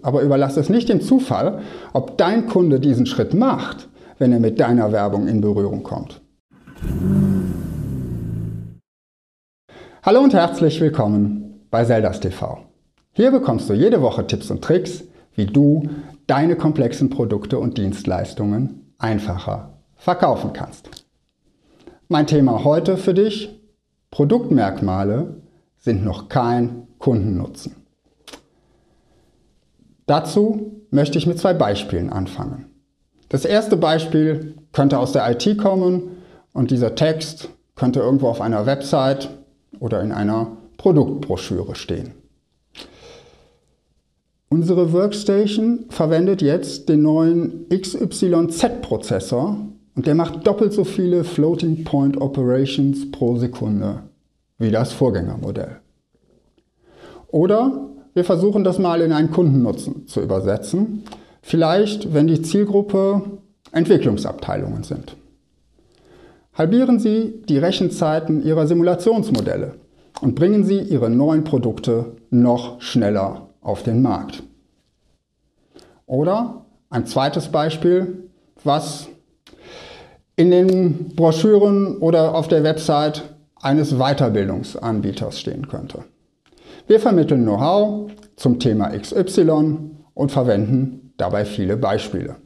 Aber überlasse es nicht dem Zufall, ob dein Kunde diesen Schritt macht, wenn er mit deiner Werbung in Berührung kommt. Hallo und herzlich willkommen bei Zeldas TV. Hier bekommst du jede Woche Tipps und Tricks, wie du deine komplexen Produkte und Dienstleistungen einfacher verkaufen kannst. Mein Thema heute für dich, Produktmerkmale sind noch kein Kundennutzen. Dazu möchte ich mit zwei Beispielen anfangen. Das erste Beispiel könnte aus der IT kommen und dieser Text könnte irgendwo auf einer Website oder in einer Produktbroschüre stehen. Unsere Workstation verwendet jetzt den neuen XYZ-Prozessor und der macht doppelt so viele Floating Point Operations pro Sekunde wie das Vorgängermodell. Oder wir versuchen das mal in einen Kundennutzen zu übersetzen. Vielleicht, wenn die Zielgruppe Entwicklungsabteilungen sind. Halbieren Sie die Rechenzeiten Ihrer Simulationsmodelle und bringen Sie Ihre neuen Produkte noch schneller auf den Markt. Oder ein zweites Beispiel, was in den Broschüren oder auf der Website eines Weiterbildungsanbieters stehen könnte. Wir vermitteln Know-how zum Thema XY und verwenden dabei viele Beispiele.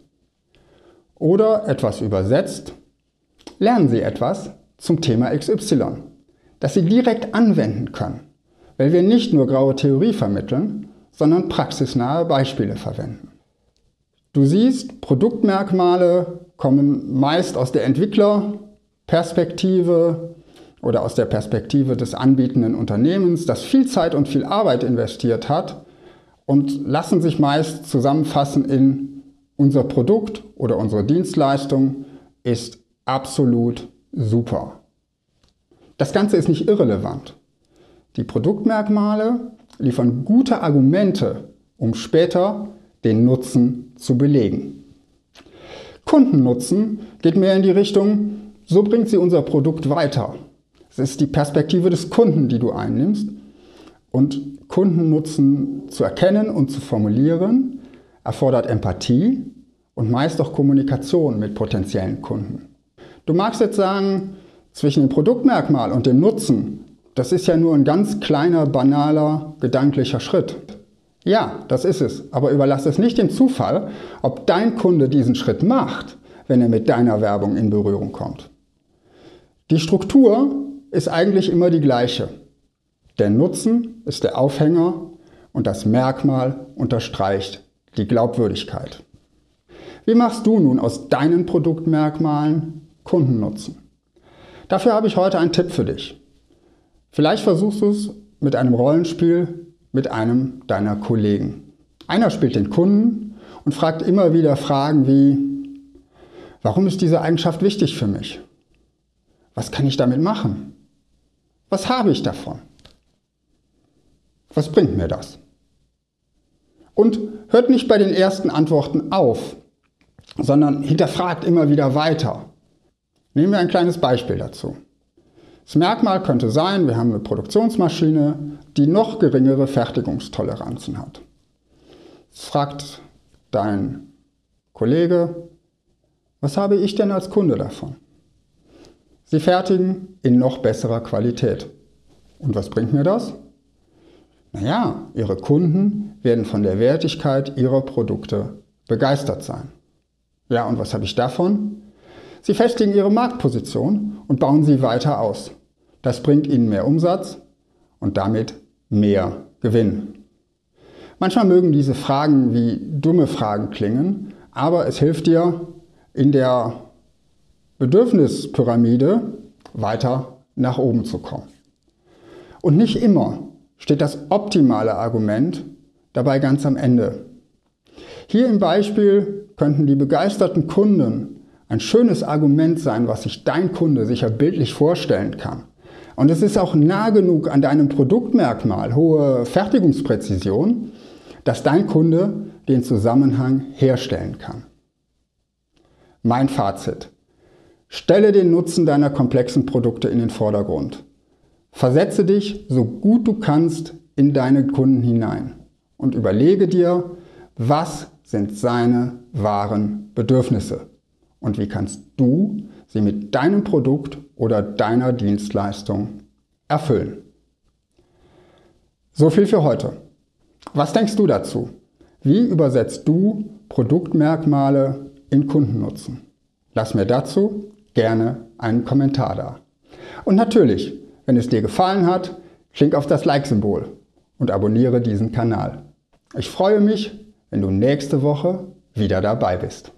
Oder etwas übersetzt, lernen Sie etwas zum Thema XY, das Sie direkt anwenden können, weil wir nicht nur graue Theorie vermitteln, sondern praxisnahe Beispiele verwenden. Du siehst, Produktmerkmale kommen meist aus der Entwicklerperspektive oder aus der Perspektive des anbietenden Unternehmens, das viel Zeit und viel Arbeit investiert hat und lassen sich meist zusammenfassen in unser Produkt oder unsere Dienstleistung ist absolut super. Das Ganze ist nicht irrelevant. Die Produktmerkmale liefern gute Argumente, um später den Nutzen zu belegen. Kundennutzen geht mehr in die Richtung, so bringt sie unser Produkt weiter. Es ist die Perspektive des Kunden, die du einnimmst. Und Kundennutzen zu erkennen und zu formulieren, erfordert Empathie und meist auch Kommunikation mit potenziellen Kunden. Du magst jetzt sagen, zwischen dem Produktmerkmal und dem Nutzen, das ist ja nur ein ganz kleiner, banaler, gedanklicher Schritt. Ja, das ist es, aber überlass es nicht dem Zufall, ob dein Kunde diesen Schritt macht, wenn er mit deiner Werbung in Berührung kommt. Die Struktur ist eigentlich immer die gleiche. Der Nutzen ist der Aufhänger und das Merkmal unterstreicht die Glaubwürdigkeit. Wie machst du nun aus deinen Produktmerkmalen Kundennutzen? Dafür habe ich heute einen Tipp für dich. Vielleicht versuchst du es mit einem Rollenspiel mit einem deiner Kollegen. Einer spielt den Kunden und fragt immer wieder Fragen wie, warum ist diese Eigenschaft wichtig für mich? Was kann ich damit machen? Was habe ich davon? Was bringt mir das? Und hört nicht bei den ersten Antworten auf, sondern hinterfragt immer wieder weiter. Nehmen wir ein kleines Beispiel dazu. Das Merkmal könnte sein, wir haben eine Produktionsmaschine, die noch geringere Fertigungstoleranzen hat. Jetzt fragt dein Kollege, was habe ich denn als Kunde davon? Sie fertigen in noch besserer Qualität. Und was bringt mir das? Naja, Ihre Kunden werden von der Wertigkeit Ihrer Produkte begeistert sein. Ja, und was habe ich davon? Sie festigen ihre Marktposition und bauen sie weiter aus. Das bringt ihnen mehr Umsatz und damit mehr Gewinn. Manchmal mögen diese Fragen wie dumme Fragen klingen, aber es hilft dir in der Bedürfnispyramide weiter nach oben zu kommen. Und nicht immer steht das optimale Argument dabei ganz am Ende. Hier im Beispiel könnten die begeisterten Kunden ein schönes Argument sein, was sich dein Kunde sicher bildlich vorstellen kann. Und es ist auch nah genug an deinem Produktmerkmal, hohe Fertigungspräzision, dass dein Kunde den Zusammenhang herstellen kann. Mein Fazit. Stelle den Nutzen deiner komplexen Produkte in den Vordergrund. Versetze dich so gut du kannst in deine Kunden hinein und überlege dir, Was sind seine wahren Bedürfnisse? Und wie kannst du sie mit deinem Produkt oder deiner Dienstleistung erfüllen? So viel für heute. Was denkst du dazu? Wie übersetzt du Produktmerkmale in Kundennutzen? Lass mir dazu gerne einen Kommentar da. Und natürlich, wenn es dir gefallen hat, klick auf das Like-Symbol und abonniere diesen Kanal. Ich freue mich, wenn du nächste Woche wieder dabei bist.